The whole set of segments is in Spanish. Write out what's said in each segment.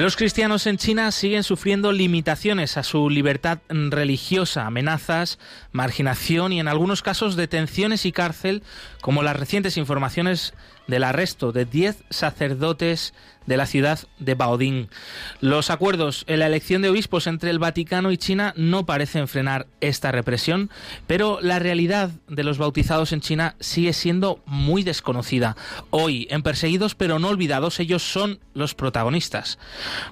Los cristianos en China siguen sufriendo limitaciones a su libertad religiosa, amenazas, marginación y en algunos casos detenciones y cárcel, como las recientes informaciones del arresto de 10 sacerdotes de la ciudad de Baoding. Los acuerdos en la elección de obispos entre el Vaticano y China no parecen frenar esta represión, pero la realidad de los bautizados en China sigue siendo muy desconocida. Hoy, en Perseguidos pero no olvidados, ellos son los protagonistas.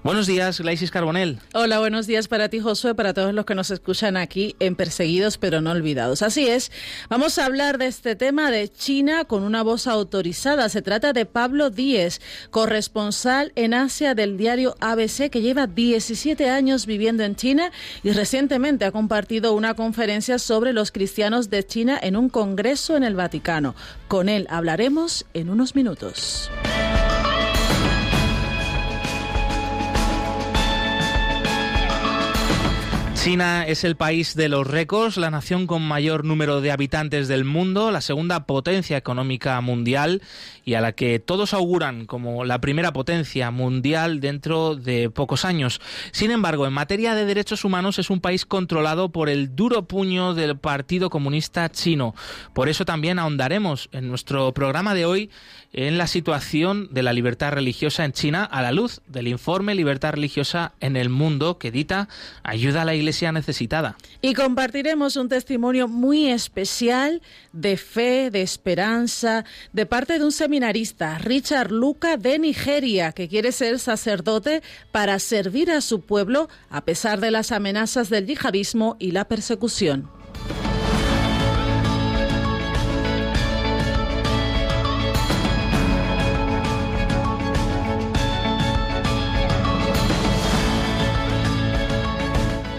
Buenos días, Glaisis Carbonell. Hola, buenos días para ti, Josué, para todos los que nos escuchan aquí en Perseguidos pero no olvidados. Así es, vamos a hablar de este tema de China con una voz autorizada. Se trata de Pablo Díez, corresponsal en Asia del diario ABC que lleva 17 años viviendo en China y recientemente ha compartido una conferencia sobre los cristianos de China en un congreso en el Vaticano. Con él hablaremos en unos minutos. China es el país de los récords, la nación con mayor número de habitantes del mundo, la segunda potencia económica mundial y a la que todos auguran como la primera potencia mundial dentro de pocos años. Sin embargo, en materia de derechos humanos es un país controlado por el duro puño del Partido Comunista Chino. Por eso también ahondaremos en nuestro programa de hoy en la situación de la libertad religiosa en China a la luz del informe Libertad Religiosa en el Mundo que edita Ayuda a la Iglesia Necesitada. Y compartiremos un testimonio muy especial de fe, de esperanza, de parte de un seminarista, Richard Luca de Nigeria, que quiere ser sacerdote para servir a su pueblo a pesar de las amenazas del yihadismo y la persecución.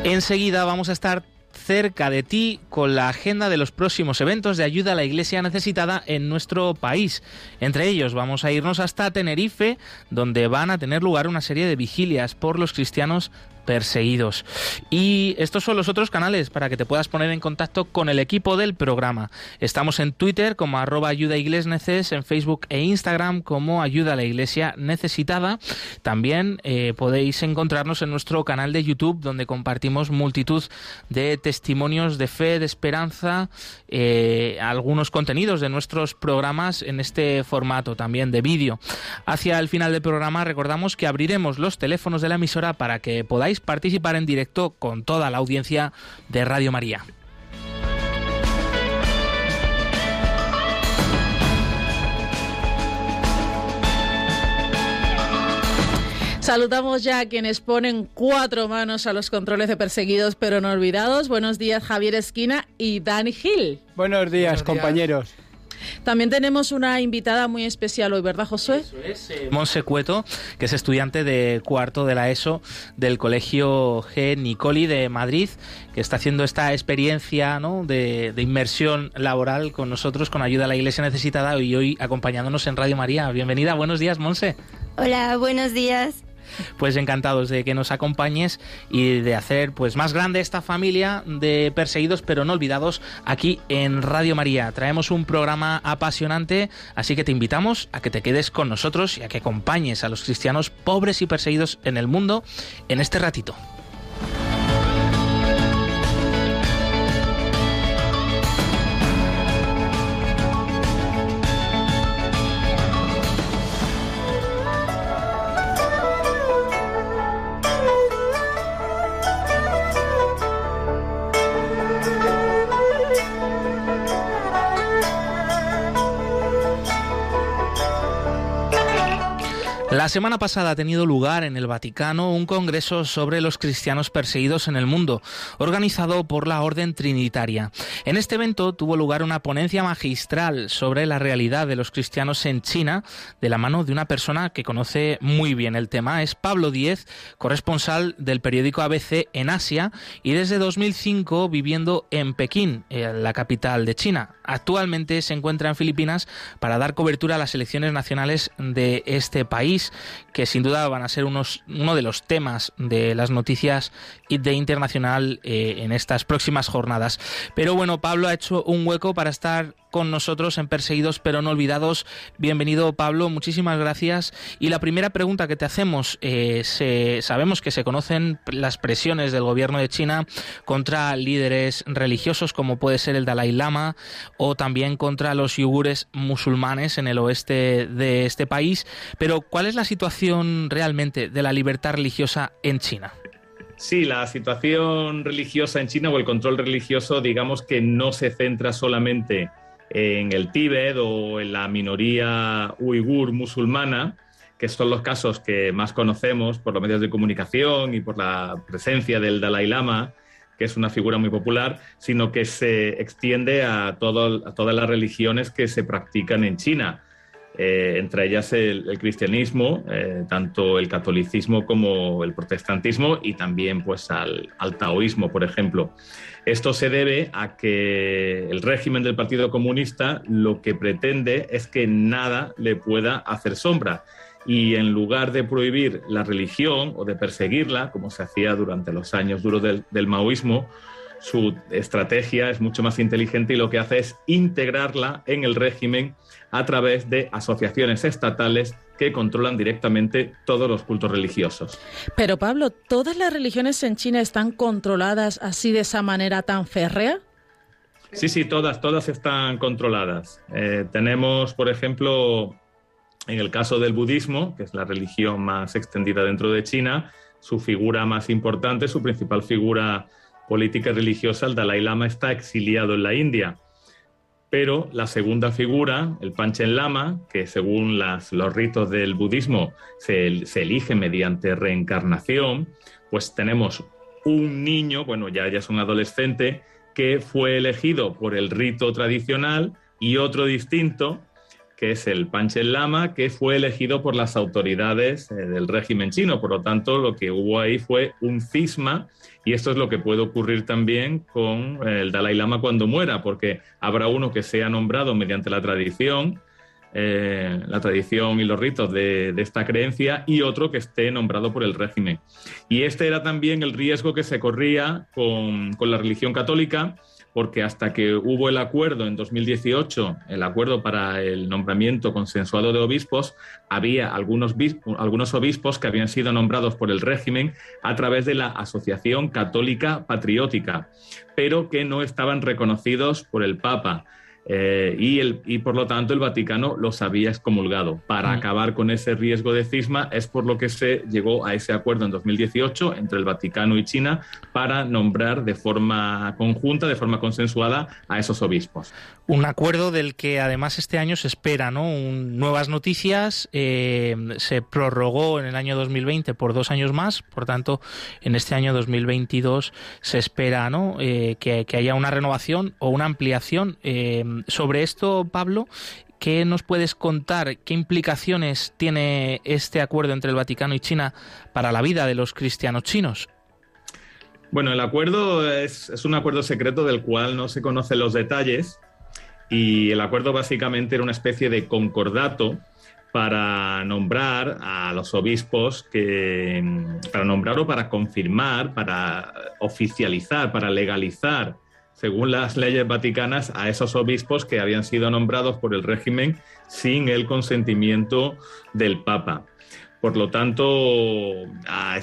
Enseguida vamos a estar cerca de ti con la agenda de los próximos eventos de ayuda a la iglesia necesitada en nuestro país. Entre ellos vamos a irnos hasta Tenerife, donde van a tener lugar una serie de vigilias por los cristianos perseguidos. Y estos son los otros canales para que te puedas poner en contacto con el equipo del programa. Estamos en Twitter como arroba ayuda neces, en Facebook e Instagram como ayuda a la iglesia necesitada. También eh, podéis encontrarnos en nuestro canal de YouTube donde compartimos multitud de testimonios de fe, de esperanza, eh, algunos contenidos de nuestros programas en este formato también de vídeo. Hacia el final del programa recordamos que abriremos los teléfonos de la emisora para que podáis participar en directo con toda la audiencia de Radio María. Saludamos ya a quienes ponen cuatro manos a los controles de perseguidos pero no olvidados. Buenos días Javier Esquina y Dani Gil. Buenos días, compañeros. También tenemos una invitada muy especial hoy, ¿verdad, Josué? Eso es, eh, Monse Cueto, que es estudiante de cuarto de la ESO del Colegio G. Nicoli de Madrid, que está haciendo esta experiencia ¿no? de, de, inmersión laboral con nosotros, con ayuda a la Iglesia Necesitada, y hoy acompañándonos en Radio María. Bienvenida, buenos días, Monse. Hola, buenos días pues encantados de que nos acompañes y de hacer pues más grande esta familia de perseguidos pero no olvidados aquí en Radio María. Traemos un programa apasionante, así que te invitamos a que te quedes con nosotros y a que acompañes a los cristianos pobres y perseguidos en el mundo en este ratito. La semana pasada ha tenido lugar en el Vaticano un congreso sobre los cristianos perseguidos en el mundo, organizado por la Orden Trinitaria. En este evento tuvo lugar una ponencia magistral sobre la realidad de los cristianos en China, de la mano de una persona que conoce muy bien el tema. Es Pablo Díez, corresponsal del periódico ABC en Asia y desde 2005 viviendo en Pekín, la capital de China. Actualmente se encuentra en Filipinas para dar cobertura a las elecciones nacionales de este país que sin duda van a ser unos, uno de los temas de las noticias de internacional eh, en estas próximas jornadas. Pero bueno, Pablo ha hecho un hueco para estar con nosotros en Perseguidos pero no olvidados. Bienvenido Pablo, muchísimas gracias. Y la primera pregunta que te hacemos, eh, sabemos que se conocen las presiones del gobierno de China contra líderes religiosos como puede ser el Dalai Lama o también contra los yugures musulmanes en el oeste de este país, pero ¿cuál es la situación realmente de la libertad religiosa en China? Sí, la situación religiosa en China o el control religioso, digamos que no se centra solamente en el Tíbet o en la minoría uigur musulmana, que son los casos que más conocemos por los medios de comunicación y por la presencia del Dalai Lama, que es una figura muy popular, sino que se extiende a, todas las religiones que se practican en China. Eh, entre ellas el, cristianismo, eh, tanto el catolicismo como el protestantismo y también pues al, al, taoísmo, por ejemplo. Esto se debe a que el régimen del Partido Comunista lo que pretende es que nada le pueda hacer sombra. Y en lugar de prohibir la religión o de perseguirla, como se hacía durante los años duros del, del maoísmo, su estrategia es mucho más inteligente y lo que hace es integrarla en el régimen a través de asociaciones estatales que controlan directamente todos los cultos religiosos. Pero Pablo, ¿todas las religiones en China están controladas así de esa manera tan férrea? Sí, sí, todas, todas están controladas. Eh, tenemos, por ejemplo, en el caso del budismo, que es la religión más extendida dentro de China, su figura más importante, su principal figura política religiosa, el Dalai Lama, está exiliado en la India. Pero la segunda figura, el Panchen Lama, que según los ritos del budismo se, elige mediante reencarnación, pues tenemos un niño, bueno, ya, ya es un adolescente, que fue elegido por el rito tradicional y otro distinto, que es el Panchen Lama, que fue elegido por las autoridades eh, del régimen chino. Por lo tanto, lo que hubo ahí fue un cisma y esto es lo que puede ocurrir también con eh, el Dalai Lama cuando muera, porque habrá uno que sea nombrado mediante la tradición, eh, la tradición y los ritos de, esta creencia, y otro que esté nombrado por el régimen. Y este era también el riesgo que se corría con, con la religión católica, porque hasta que hubo el acuerdo en 2018, el acuerdo para el nombramiento consensuado de obispos, había algunos, algunos obispos que habían sido nombrados por el régimen a través de la Asociación Católica Patriótica, pero que no estaban reconocidos por el Papa. Eh, y, el, y por lo tanto el Vaticano los había excomulgado. Para mm. acabar con ese riesgo de cisma es por lo que se llegó a ese acuerdo en 2018 entre el Vaticano y China para nombrar de forma conjunta, de forma consensuada a esos obispos. Un acuerdo del que además este año se espera ¿no? nuevas noticias. Eh, se prorrogó en el año 2020 por dos años más, por tanto en este año 2022 se espera ¿no? Eh, que, que, haya una renovación o una ampliación sobre esto, Pablo, ¿qué nos puedes contar? ¿Qué implicaciones tiene este acuerdo entre el Vaticano y China para la vida de los cristianos chinos? Bueno, el acuerdo es, un acuerdo secreto del cual no se conocen los detalles y el acuerdo básicamente era una especie de concordato para nombrar a los obispos que para nombrar o para confirmar, para oficializar, para legalizar según las leyes vaticanas, a esos obispos que habían sido nombrados por el régimen sin el consentimiento del Papa. Por lo tanto, a,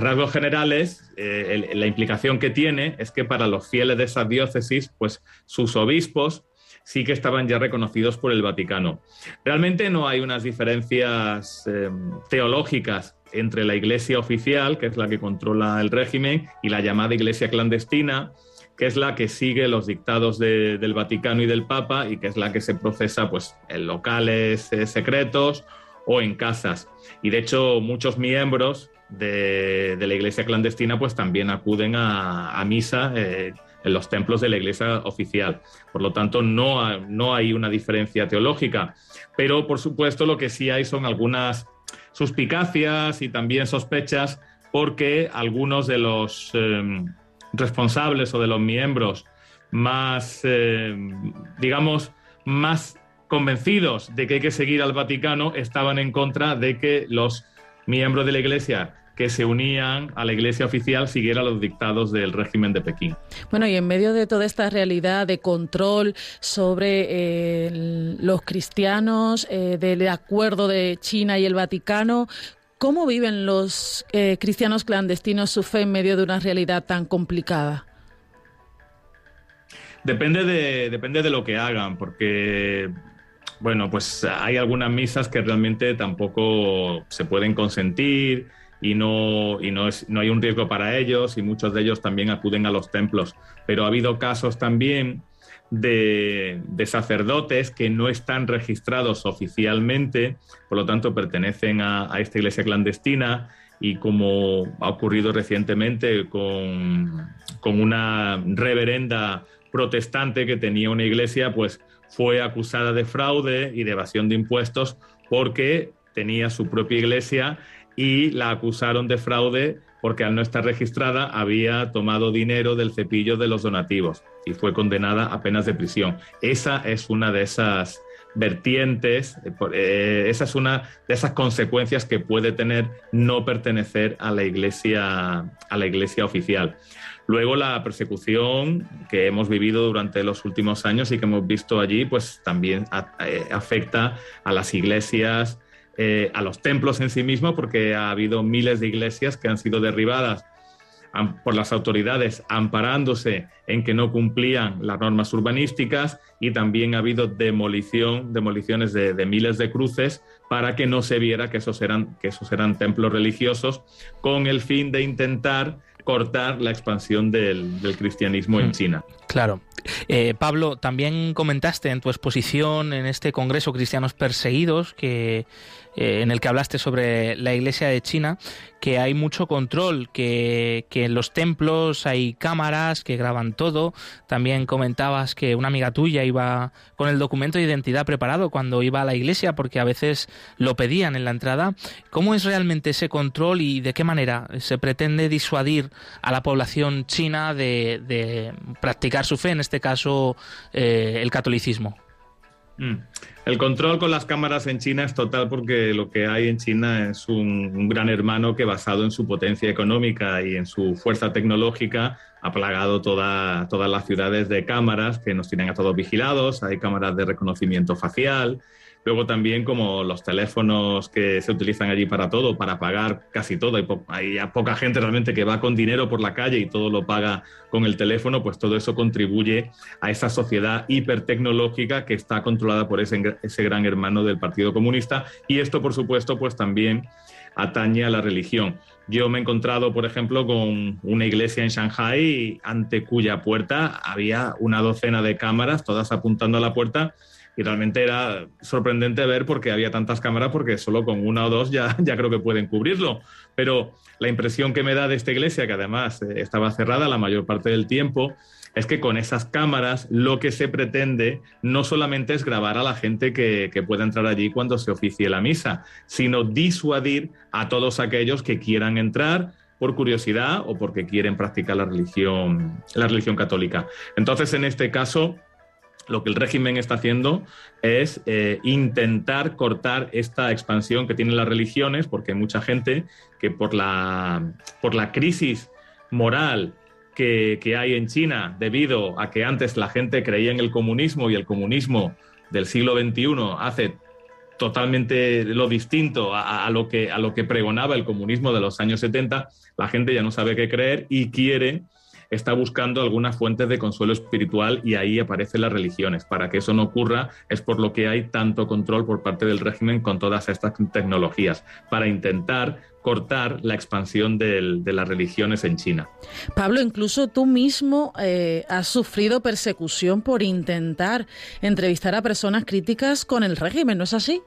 rasgos generales, eh, la implicación que tiene es que para los fieles de esas diócesis, pues sus obispos sí que estaban ya reconocidos por el Vaticano. Realmente no hay unas diferencias eh, teológicas entre la iglesia oficial, que es la que controla el régimen, y la llamada iglesia clandestina, que es la que sigue los dictados del Vaticano y del Papa y que es la que se procesa pues, en locales eh, secretos o en casas. Y de hecho muchos miembros de, la iglesia clandestina pues también acuden a, misa eh, en los templos de la iglesia oficial. Por lo tanto, no, no hay una diferencia teológica, pero por supuesto lo que sí hay son algunas suspicacias y también sospechas porque algunos de los em, responsables o de los miembros más, em, digamos, más convencidos de que hay que seguir al Vaticano estaban en contra de que los miembros de la Iglesia que se unían a la Iglesia oficial siguieran los dictados del régimen de Pekín. Bueno, y en medio de toda esta realidad de control sobre eh, los cristianos, eh, del acuerdo de China y el Vaticano, ¿cómo viven los eh, cristianos clandestinos su fe en medio de una realidad tan complicada? Depende de, depende de lo que hagan, porque bueno, pues hay algunas misas que realmente tampoco se pueden consentir y no, y no, es, no hay un riesgo para ellos y muchos de ellos también acuden a los templos. Pero ha habido casos también de, sacerdotes que no están registrados oficialmente, por lo tanto pertenecen a, a, esta iglesia clandestina y como ha ocurrido recientemente con, con una reverenda protestante que tenía una iglesia, pues fue acusada de fraude y de evasión de impuestos porque tenía su propia iglesia y la acusaron de fraude porque al no estar registrada había tomado dinero del cepillo de los donativos y fue condenada a penas de prisión. Esa es una de esas vertientes, eh, eh, esa es una de esas consecuencias que puede tener no pertenecer a la iglesia, a la iglesia oficial. Luego la persecución que hemos vivido durante los últimos años y que hemos visto allí, pues también eh, afecta a las iglesias, eh, a los templos en sí mismos, porque ha habido miles de iglesias que han sido derribadas por las autoridades amparándose en que no cumplían las normas urbanísticas y también ha habido demolición, demoliciones de, miles de cruces para que no se viera que esos eran, que esos eran templos religiosos con el fin de intentar cortar la expansión del, cristianismo en mm. China. Claro. Eh, Pablo, también comentaste en tu exposición en este Congreso Cristianos Perseguidos que eh, en el que hablaste sobre la iglesia de China, que hay mucho control, que, en los templos hay cámaras que graban todo. También comentabas que una amiga tuya iba con el documento de identidad preparado cuando iba a la iglesia, porque a veces lo pedían en la entrada. ¿Cómo es realmente ese control y de qué manera se pretende disuadir a la población china de, practicar su fe, en este caso eh, el catolicismo? Mm. El control con las cámaras en China es total porque lo que hay en China es un, gran hermano que basado en su potencia económica y en su fuerza tecnológica ha plagado todas las ciudades de cámaras que nos tienen a todos vigilados. Hay cámaras de reconocimiento facial, Luego también como los teléfonos que se utilizan allí para todo, para pagar casi todo. Hay, poca gente realmente que va con dinero por la calle y todo lo paga con el teléfono, pues todo eso contribuye a esa sociedad hipertecnológica que está controlada por ese, ese gran hermano del Partido Comunista. Y esto, por supuesto, pues también atañe a la religión. Yo me he encontrado, por ejemplo, con una iglesia en Shanghai ante cuya puerta había una docena de cámaras, todas apuntando a la puerta, y realmente era sorprendente ver porque había tantas cámaras, porque solo con una o dos ya, ya creo que pueden cubrirlo. Pero la impresión que me da de esta iglesia, que además eh, estaba cerrada la mayor parte del tiempo, es que con esas cámaras lo que se pretende no solamente es grabar a la gente que, que, pueda entrar allí cuando se oficie la misa, sino disuadir a todos aquellos que quieran entrar por curiosidad o porque quieren practicar la religión, la religión católica. Entonces, en este caso, lo que el régimen está haciendo es eh, intentar cortar esta expansión que tienen las religiones, porque hay mucha gente que por la, por la crisis moral que, hay en China, debido a que antes la gente creía en el comunismo y el comunismo del siglo XXI hace totalmente lo distinto a, lo que, a lo que pregonaba el comunismo de los años 70, la gente ya no sabe qué creer y quiere está buscando algunas fuentes de consuelo espiritual y ahí aparecen las religiones. Para que eso no ocurra es por lo que hay tanto control por parte del régimen con todas estas tecnologías, para intentar cortar la expansión de las religiones en China. Pablo, incluso tú mismo eh, has sufrido persecución por intentar entrevistar a personas críticas con el régimen, ¿no es así?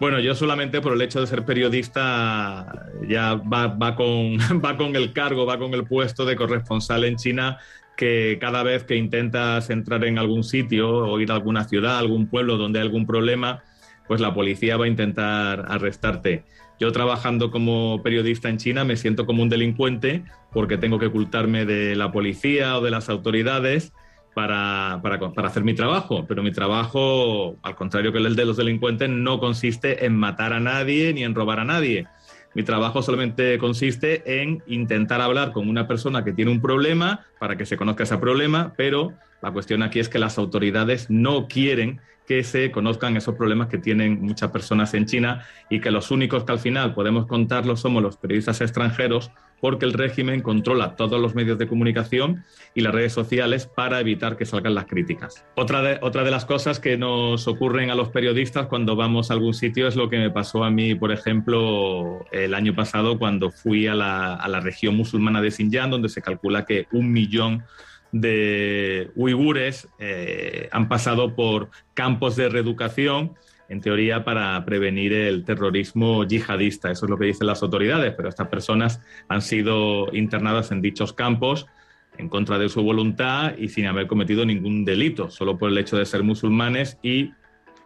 Bueno, yo solamente por el hecho de ser periodista ya va, va, con, va con el cargo, va con el puesto de corresponsal en China que cada vez que intentas entrar en algún sitio o ir a alguna ciudad, algún pueblo donde hay algún problema, pues la policía va a intentar arrestarte. Yo trabajando como periodista en China me siento como un delincuente porque tengo que ocultarme de la policía o de las autoridades para, para, hacer mi trabajo. Pero mi trabajo, al contrario que el de los delincuentes, no consiste en matar a nadie ni en robar a nadie. Mi trabajo solamente consiste en intentar hablar con una persona que tiene un problema para que se conozca ese problema, pero la cuestión aquí es que las autoridades no quieren que se conozcan esos problemas que tienen muchas personas en China y que los únicos que al final podemos contarlos somos los periodistas extranjeros porque el régimen controla todos los medios de comunicación y las redes sociales para evitar que salgan las críticas. Otra de, de las cosas que nos ocurren a los periodistas cuando vamos a algún sitio es lo que me pasó a mí, por ejemplo, el año pasado cuando fui a la, a la región musulmana de Xinjiang, donde se calcula que un millón de uigures eh, han pasado por campos de reeducación, en teoría para prevenir el terrorismo yihadista. Eso es lo que dicen las autoridades, pero estas personas han sido internadas en dichos campos en contra de su voluntad y sin haber cometido ningún delito, solo por el hecho de ser musulmanes y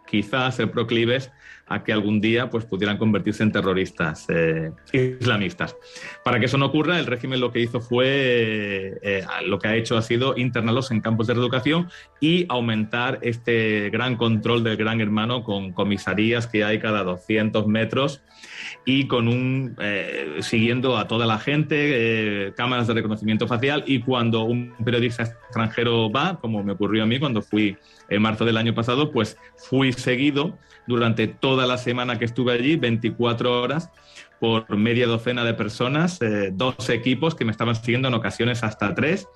quizás ser proclives a que algún día pues, pudieran convertirse en terroristas eh, islamistas. Para que eso no ocurra, el régimen lo que hizo fue, eh, eh, lo que ha hecho ha sido internarlos en campos de reeducación y aumentar este gran control del gran hermano con comisarías que hay cada 200 metros y con un siguiendo a toda la gente, cámaras de reconocimiento facial y cuando un periodista extranjero va, como me ocurrió a mí cuando fui en marzo del año pasado, pues fui seguido durante toda la semana que estuve allí, 24 horas, por media docena de personas, eh, dos equipos que me estaban siguiendo en ocasiones hasta tres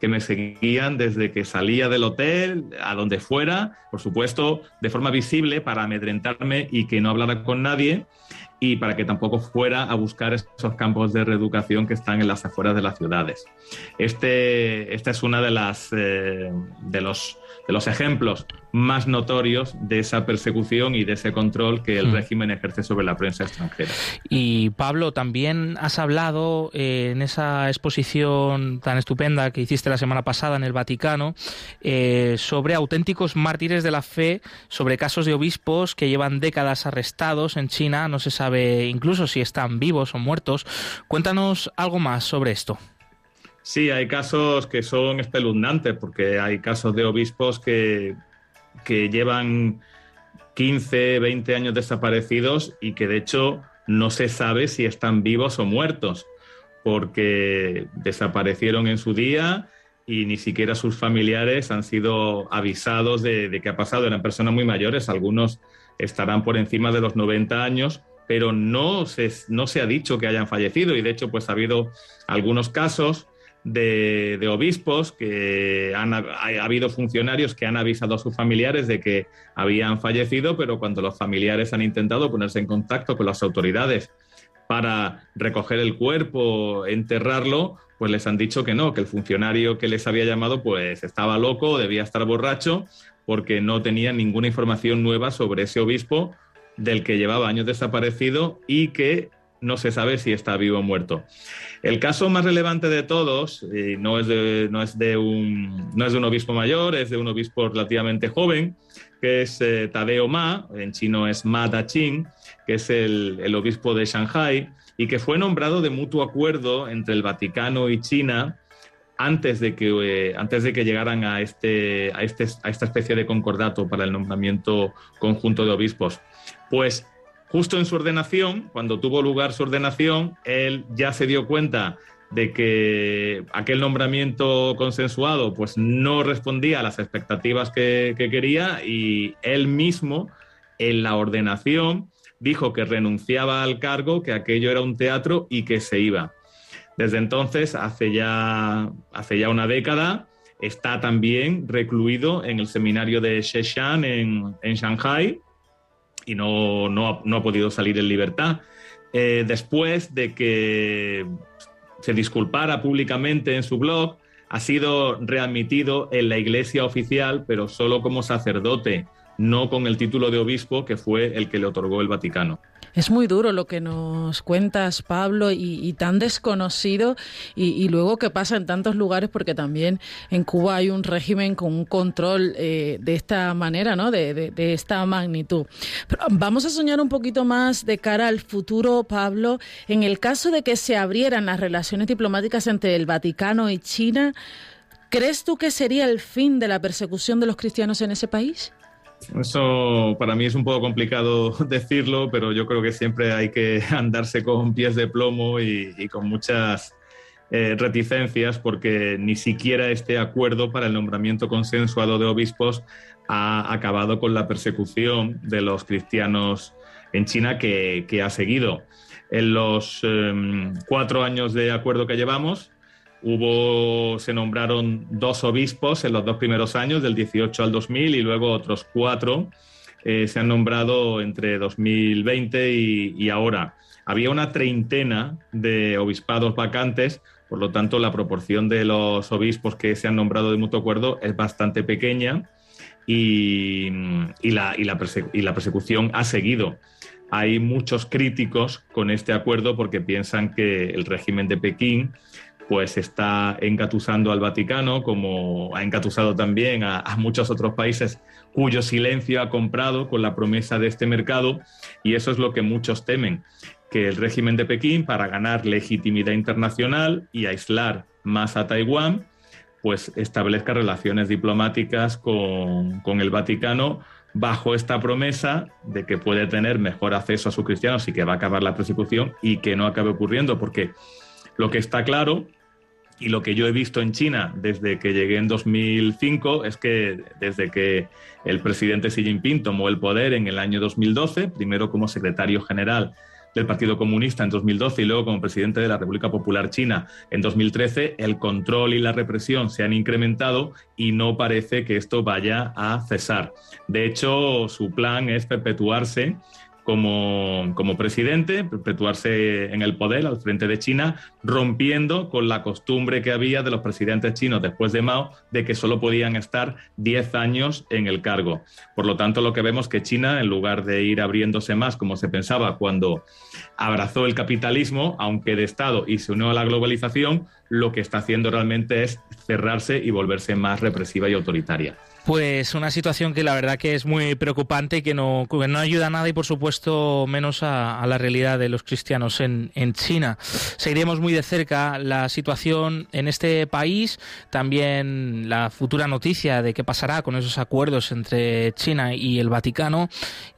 que me seguían desde que salía del hotel a donde fuera, por supuesto, de forma visible para amedrentarme y que no hablara con nadie y para que tampoco fuera a buscar esos campos de reeducación que están en las afueras de las ciudades. Este, esta es una de las eh, de los de los ejemplos más notorios de esa persecución y de ese control que el hmm. régimen ejerce sobre la prensa extranjera. Y Pablo, también has hablado eh, en esa exposición tan estupenda que hiciste la semana pasada en el Vaticano eh, sobre auténticos mártires de la fe, sobre casos de obispos que llevan décadas arrestados en China, no se sabe incluso si están vivos o muertos. Cuéntanos algo más sobre esto. Sí, hay casos que son espeluznantes, porque hay casos de obispos que, que llevan 15, 20 años desaparecidos y que de hecho no se sabe si están vivos o muertos, porque desaparecieron en su día y ni siquiera sus familiares han sido avisados de, de qué ha pasado. Eran personas muy mayores, algunos estarán por encima de los 90 años, pero no se, no se ha dicho que hayan fallecido y de hecho pues ha habido algunos casos de, obispos, que han, ha, habido funcionarios que han avisado a sus familiares de que habían fallecido, pero cuando los familiares han intentado ponerse en contacto con las autoridades para recoger el cuerpo, enterrarlo, pues les han dicho que no, que el funcionario que les había llamado pues estaba loco, debía estar borracho, porque no tenía ninguna información nueva sobre ese obispo del que llevaba años desaparecido y que no se sabe si está vivo o muerto. El caso más relevante de todos y no, es de, no, es de un, no es de un obispo mayor, es de un obispo relativamente joven, que es eh, Tadeo Ma, en chino es Ma Daching, que es el, el, obispo de Shanghai y que fue nombrado de mutuo acuerdo entre el Vaticano y China antes de que, eh, antes de que llegaran a, este, a, este, a esta especie de concordato para el nombramiento conjunto de obispos. Pues Justo en su ordenación, cuando tuvo lugar su ordenación, él ya se dio cuenta de que aquel nombramiento consensuado pues no respondía a las expectativas que, que quería y él mismo en la ordenación dijo que renunciaba al cargo, que aquello era un teatro y que se iba. Desde entonces, hace ya, hace ya una década, está también recluido en el seminario de Sheshan en, en Shanghai y no, no, no ha podido salir en libertad. Eh, después de que se disculpara públicamente en su blog, ha sido readmitido en la iglesia oficial, pero solo como sacerdote, no con el título de obispo que fue el que le otorgó el Vaticano. Es muy duro lo que nos cuentas, Pablo, y, tan desconocido, y, luego que pasa en tantos lugares, porque también en Cuba hay un régimen con un control eh, de esta manera, ¿no? De, de, esta magnitud. Pero vamos a soñar un poquito más de cara al futuro, Pablo. En el caso de que se abrieran las relaciones diplomáticas entre el Vaticano y China, ¿crees tú que sería el fin de la persecución de los cristianos en ese país? Eso para mí es un poco complicado decirlo, pero yo creo que siempre hay que andarse con pies de plomo y, con muchas eh, reticencias porque ni siquiera este acuerdo para el nombramiento consensuado de obispos ha acabado con la persecución de los cristianos en China que, ha seguido. En los em, cuatro años de acuerdo que llevamos, Hubo, se nombraron dos obispos en los dos primeros años, del 18 al 2000, y luego otros cuatro eh, se han nombrado entre 2020 y, ahora. Había una treintena de obispados vacantes, por lo tanto la proporción de los obispos que se han nombrado de mutuo acuerdo es bastante pequeña y, y, la, y la, persecución ha seguido. Hay muchos críticos con este acuerdo porque piensan que el régimen de Pekín pues está engatusando al Vaticano, como ha engatusado también a, muchos otros países cuyo silencio ha comprado con la promesa de este mercado, y eso es lo que muchos temen, que el régimen de Pekín, para ganar legitimidad internacional y aislar más a Taiwán, pues establezca relaciones diplomáticas con, con el Vaticano bajo esta promesa de que puede tener mejor acceso a sus cristianos y que va a acabar la persecución y que no acabe ocurriendo, porque lo que está claro y lo que yo he visto en China desde que llegué en 2005 es que desde que el presidente Xi Jinping tomó el poder en el año 2012, primero como secretario general del Partido Comunista en 2012 y luego como presidente de la República Popular China en 2013, el control y la represión se han incrementado y no parece que esto vaya a cesar. De hecho, su plan es perpetuarse como, como, presidente, perpetuarse en el poder al frente de China, rompiendo con la costumbre que había de los presidentes chinos después de Mao de que solo podían estar 10 años en el cargo. Por lo tanto, lo que vemos que China, en lugar de ir abriéndose más como se pensaba cuando abrazó el capitalismo, aunque de Estado, y se unió a la globalización, lo que está haciendo realmente es cerrarse y volverse más represiva y autoritaria. Pues una situación que la verdad que es muy preocupante y que no, no ayuda a nada y por supuesto menos a, la realidad de los cristianos en, China. Seguiremos muy de cerca la situación en este país, también la futura noticia de qué pasará con esos acuerdos entre China y el Vaticano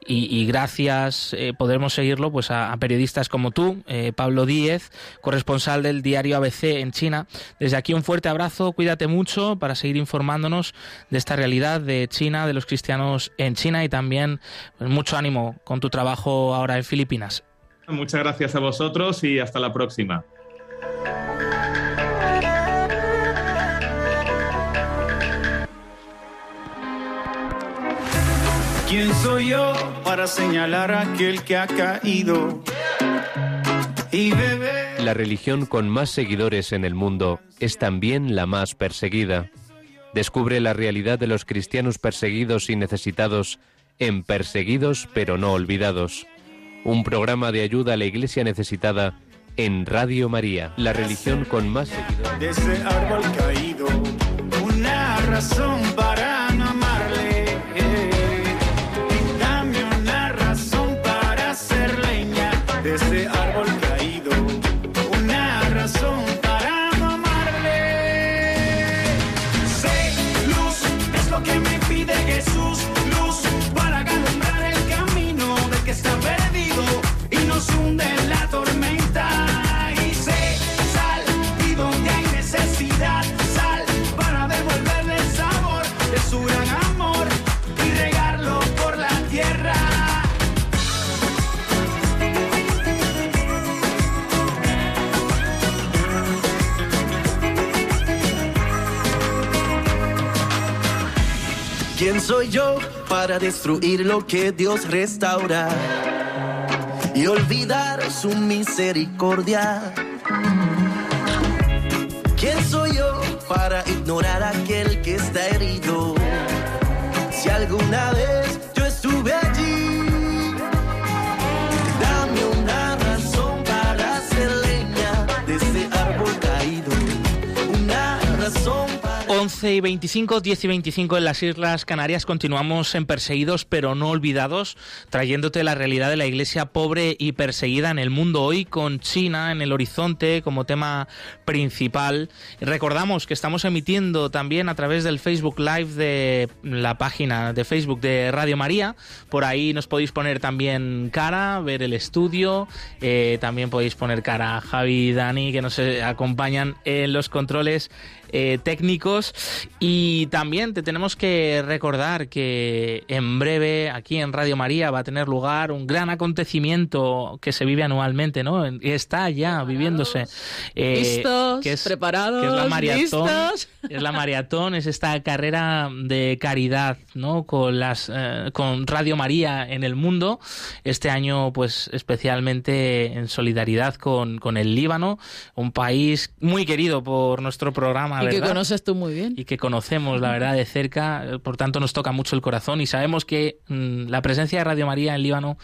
y, gracias eh, podremos seguirlo pues a, periodistas como tú, eh, Pablo Díez, corresponsal del diario ABC en China. Desde aquí un fuerte abrazo, cuídate mucho para seguir informándonos de esta realidad de China, de los cristianos en China y también pues, mucho ánimo con tu trabajo ahora en Filipinas. Muchas gracias a vosotros y hasta la próxima. ¿Quién soy yo para señalar a aquel que ha caído? Y La religión con más seguidores en el mundo es también la más perseguida. Descubre la realidad de los cristianos perseguidos y necesitados en Perseguidos pero no olvidados. Un programa de ayuda a la iglesia necesitada en Radio María, la religión con más seguidores. ¿Quién soy yo para destruir lo que Dios restaura y olvidar su misericordia? ¿Quién soy yo para ignorar aquel que está herido? Si alguna vez 11 y 25, 10 y 25 en las Islas Canarias continuamos en Perseguidos pero no olvidados, trayéndote la realidad de la iglesia pobre y perseguida en el mundo hoy con China en el horizonte como tema principal. Recordamos que estamos emitiendo también a través del Facebook Live de la página de Facebook de Radio María. Por ahí nos podéis poner también cara, ver el estudio. Eh, también podéis poner cara a Javi y Dani que nos eh, acompañan en los controles eh, técnicos y también te tenemos que recordar que en breve aquí en Radio María va a tener lugar un gran acontecimiento que se vive anualmente, ¿no? Está ya viviéndose. Eh, que es, preparados, que es la maratón, es la maratón, es esta carrera de caridad, ¿no? Con las eh, con Radio María en el mundo. Este año, pues especialmente en solidaridad con, con el Líbano, un país muy querido por nuestro programa y que conoces tú muy bien. Y que conocemos, la verdad, de cerca, por tanto nos toca mucho el corazón y sabemos que mm, la presencia de Radio María en Líbano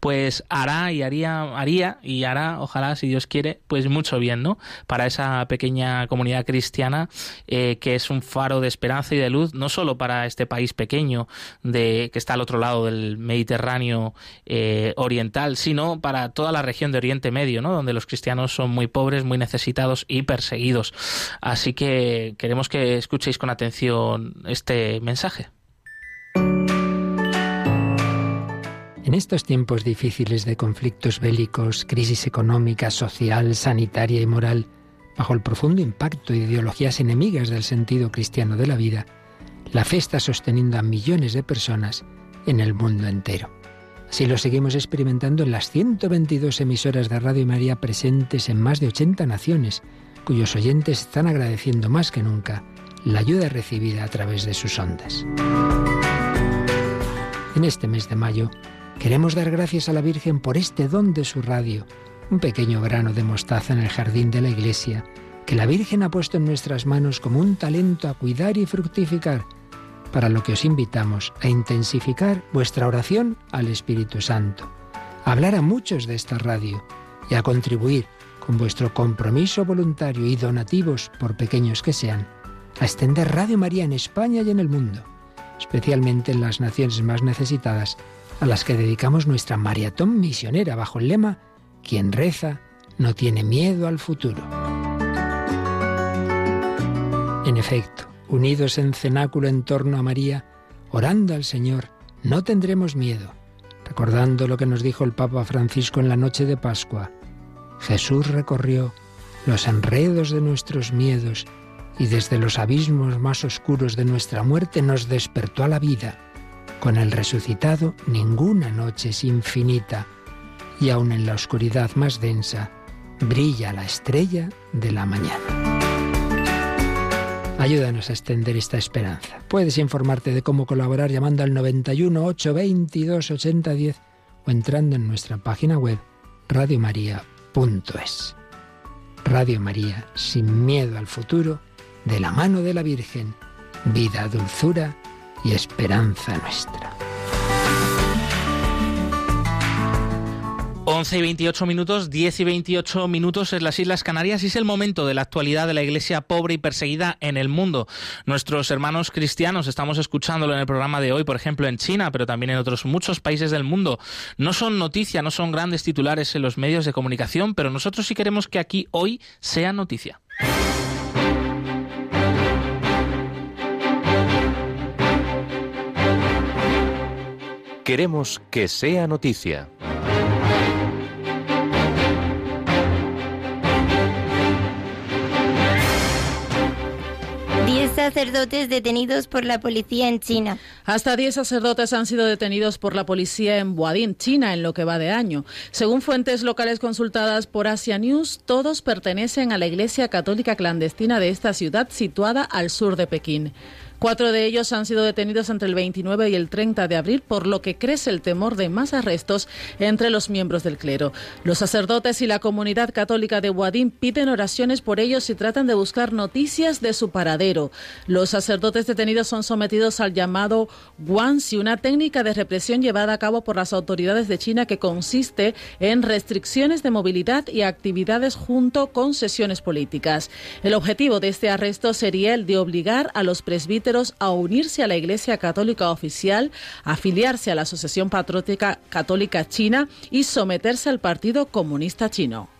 pues hará y haría, haría y hará, ojalá, si Dios quiere, pues mucho bien, ¿no? Para esa pequeña comunidad cristiana eh, que es un faro de esperanza y de luz, no solo para este país pequeño de que está al otro lado del Mediterráneo eh, oriental, sino para toda la región de Oriente Medio, ¿no? Donde los cristianos son muy pobres, muy necesitados y perseguidos. Así que queremos que escuchéis con atención este mensaje. En estos tiempos difíciles de conflictos bélicos, crisis económica, social, sanitaria y moral, bajo el profundo impacto de ideologías enemigas del sentido cristiano de la vida, la fe está sosteniendo a millones de personas en el mundo entero. Así lo seguimos experimentando en las 122 emisoras de Radio María presentes en más de 80 naciones, cuyos oyentes están agradeciendo más que nunca la ayuda recibida a través de sus ondas. En este mes de mayo queremos dar gracias a la Virgen por este don de su radio, un pequeño grano de mostaza en el jardín de la iglesia, que la Virgen ha puesto en nuestras manos como un talento a cuidar y fructificar, para lo que os invitamos a intensificar vuestra oración al Espíritu Santo, a hablar a muchos de esta radio y a contribuir con vuestro compromiso voluntario y donativos, por pequeños que sean, a extender Radio María en España y en el mundo, especialmente en las naciones más necesitadas, a las que dedicamos nuestra maratón misionera bajo el lema Quien reza no tiene miedo al futuro. En efecto, unidos en cenáculo en torno a María, orando al Señor, no tendremos miedo, recordando lo que nos dijo el Papa Francisco en la noche de Pascua. Jesús recorrió los enredos de nuestros miedos y desde los abismos más oscuros de nuestra muerte nos despertó a la vida. Con el resucitado ninguna noche es infinita y aun en la oscuridad más densa brilla la estrella de la mañana. Ayúdanos a extender esta esperanza. Puedes informarte de cómo colaborar llamando al 91 822 8010 o entrando en nuestra página web radiomaria.com es. Radio María, sin miedo al futuro, de la mano de la Virgen, vida, dulzura y esperanza nuestra. 11 y 28 minutos, 10 y 28 minutos en las Islas Canarias y es el momento de la actualidad de la iglesia pobre y perseguida en el mundo. Nuestros hermanos cristianos, estamos escuchándolo en el programa de hoy, por ejemplo en China, pero también en otros muchos países del mundo. No son noticia, no son grandes titulares en los medios de comunicación, pero nosotros sí queremos que aquí hoy sea noticia. Queremos que sea noticia. Sacerdotes detenidos por la policía en China. Hasta 10 sacerdotes han sido detenidos por la policía en Buadín, China, en lo que va de año. Según fuentes locales consultadas por Asia News, todos pertenecen a la Iglesia Católica clandestina de esta ciudad situada al sur de Pekín. Cuatro de ellos han sido detenidos entre el 29 y el 30 de abril, por lo que crece el temor de más arrestos entre los miembros del clero. Los sacerdotes y la comunidad católica de Guadín piden oraciones por ellos y tratan de buscar noticias de su paradero. Los sacerdotes detenidos son sometidos al llamado Guanxi, una técnica de represión llevada a cabo por las autoridades de China que consiste en restricciones de movilidad y actividades junto con sesiones políticas. El objetivo de este arresto sería el de obligar a los presbíteros a unirse a la Iglesia Católica Oficial, afiliarse a la Asociación Patriótica Católica China y someterse al Partido Comunista Chino.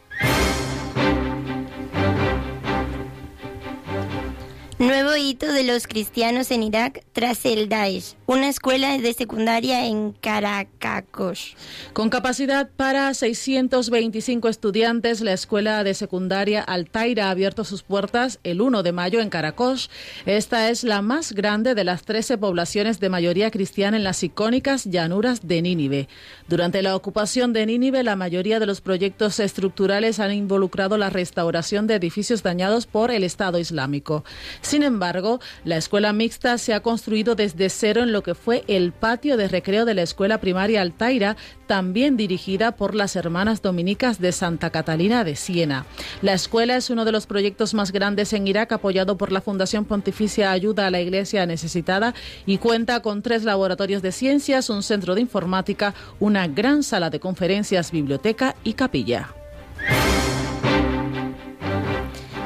Nuevo hito de los cristianos en Irak tras el Daesh. Una escuela de secundaria en Caracas. Con capacidad para 625 estudiantes, la escuela de secundaria Altaira ha abierto sus puertas el 1 de mayo en Caracas. Esta es la más grande de las 13 poblaciones de mayoría cristiana en las icónicas llanuras de Nínive. Durante la ocupación de Nínive, la mayoría de los proyectos estructurales han involucrado la restauración de edificios dañados por el Estado Islámico. Sin embargo, la escuela mixta se ha construido desde cero en lo que fue el patio de recreo de la escuela primaria Altaira, también dirigida por las hermanas dominicas de Santa Catalina de Siena. La escuela es uno de los proyectos más grandes en Irak, apoyado por la Fundación Pontificia Ayuda a la Iglesia Necesitada y cuenta con tres laboratorios de ciencias, un centro de informática, una gran sala de conferencias, biblioteca y capilla.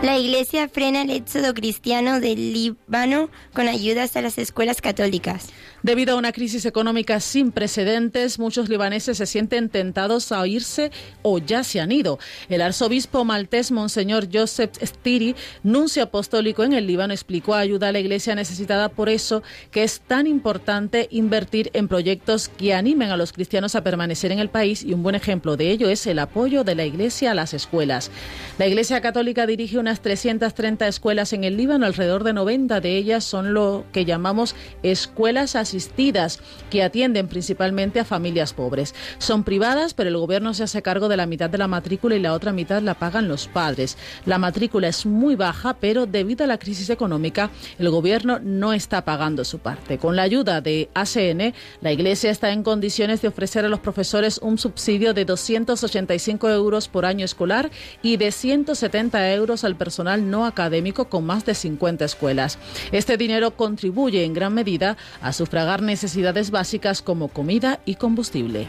La Iglesia frena el éxodo cristiano del Líbano con ayudas a las escuelas católicas. Debido a una crisis económica sin precedentes, muchos libaneses se sienten tentados a irse o ya se han ido. El arzobispo maltés Monseñor Joseph Stiri, nuncio apostólico en el Líbano, explicó ayuda a la iglesia necesitada por eso que es tan importante invertir en proyectos que animen a los cristianos a permanecer en el país y un buen ejemplo de ello es el apoyo de la iglesia a las escuelas. La iglesia católica dirige unas 330 escuelas en el Líbano, alrededor de 90 de ellas son lo que llamamos escuelas asistidas que atienden principalmente a familias pobres. Son privadas, pero el gobierno se hace cargo de la mitad de la matrícula y la otra mitad la pagan los padres. La matrícula es muy baja, pero debido a la crisis económica, el gobierno no está pagando su parte. Con la ayuda de ACN, la Iglesia está en condiciones de ofrecer a los profesores un subsidio de 285 euros por año escolar y de 170 euros al personal no académico con más de 50 escuelas. Este dinero contribuye en gran medida a sufragar necesidades básicas como comida y combustible.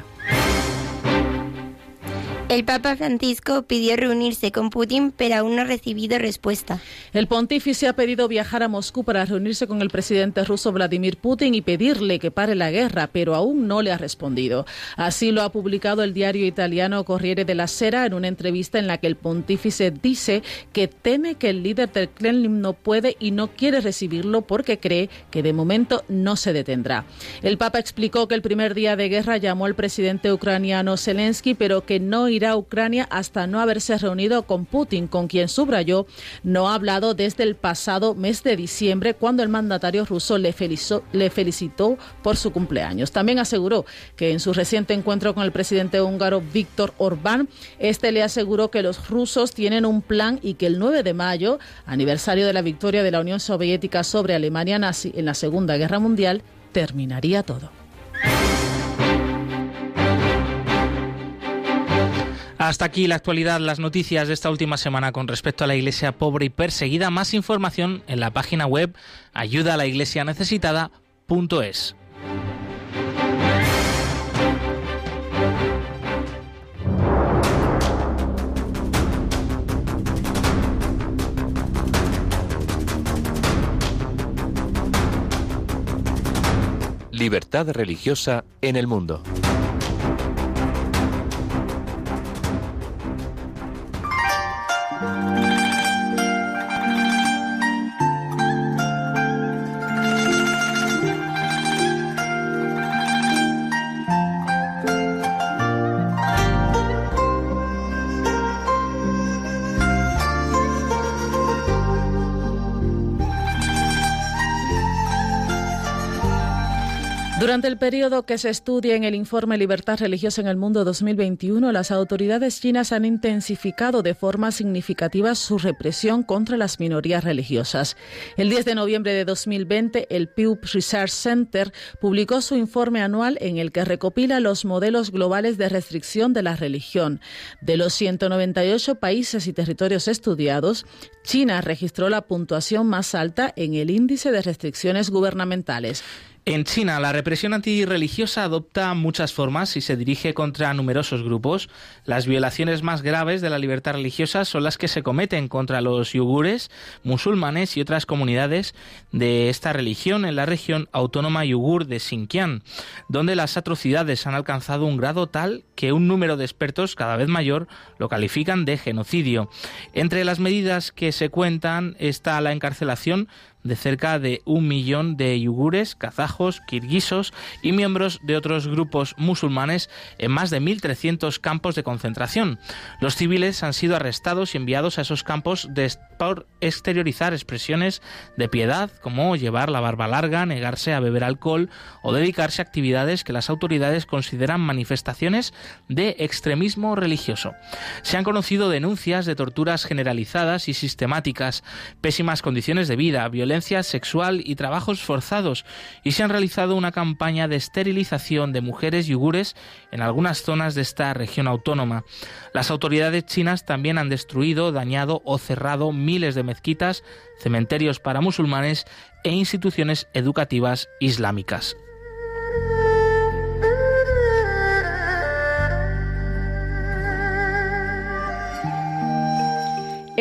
El Papa Francisco pidió reunirse con Putin, pero aún no ha recibido respuesta. El pontífice ha pedido viajar a Moscú para reunirse con el presidente ruso Vladimir Putin y pedirle que pare la guerra, pero aún no le ha respondido. Así lo ha publicado el diario italiano Corriere della Sera en una entrevista en la que el pontífice dice que teme que el líder del Kremlin no puede y no quiere recibirlo porque cree que de momento no se detendrá. El Papa explicó que el primer día de guerra llamó al presidente ucraniano Zelensky, pero que no irá a Ucrania hasta no haberse reunido con Putin, con quien subrayó no ha hablado desde el pasado mes de diciembre, cuando el mandatario ruso le, le felicitó por su cumpleaños. También aseguró que en su reciente encuentro con el presidente húngaro Víctor Orbán, este le aseguró que los rusos tienen un plan y que el 9 de mayo, aniversario de la victoria de la Unión Soviética sobre Alemania nazi en la Segunda Guerra Mundial, terminaría todo. Hasta aquí la actualidad, las noticias de esta última semana con respecto a la iglesia pobre y perseguida. Más información en la página web ayuda a la iglesia necesitada.es. Libertad religiosa en el mundo. Durante el periodo que se estudia en el informe Libertad Religiosa en el Mundo 2021, las autoridades chinas han intensificado de forma significativa su represión contra las minorías religiosas. El 10 de noviembre de 2020, el Pew Research Center publicó su informe anual en el que recopila los modelos globales de restricción de la religión. De los 198 países y territorios estudiados, China registró la puntuación más alta en el índice de restricciones gubernamentales. En China, la represión antirreligiosa adopta muchas formas y se dirige contra numerosos grupos. Las violaciones más graves de la libertad religiosa son las que se cometen contra los yugures, musulmanes y otras comunidades de esta religión en la región autónoma yugur de Xinjiang, donde las atrocidades han alcanzado un grado tal que un número de expertos cada vez mayor lo califican de genocidio. Entre las medidas que se cuentan está la encarcelación de cerca de un millón de yugures, kazajos, kirguisos y miembros de otros grupos musulmanes en más de 1.300 campos de concentración. Los civiles han sido arrestados y enviados a esos campos por exteriorizar expresiones de piedad como llevar la barba larga, negarse a beber alcohol o dedicarse a actividades que las autoridades consideran manifestaciones de extremismo religioso. Se han conocido denuncias de torturas generalizadas y sistemáticas, pésimas condiciones de vida, violencia violencia sexual y trabajos forzados y se han realizado una campaña de esterilización de mujeres yugures en algunas zonas de esta región autónoma. Las autoridades chinas también han destruido, dañado o cerrado miles de mezquitas, cementerios para musulmanes e instituciones educativas islámicas.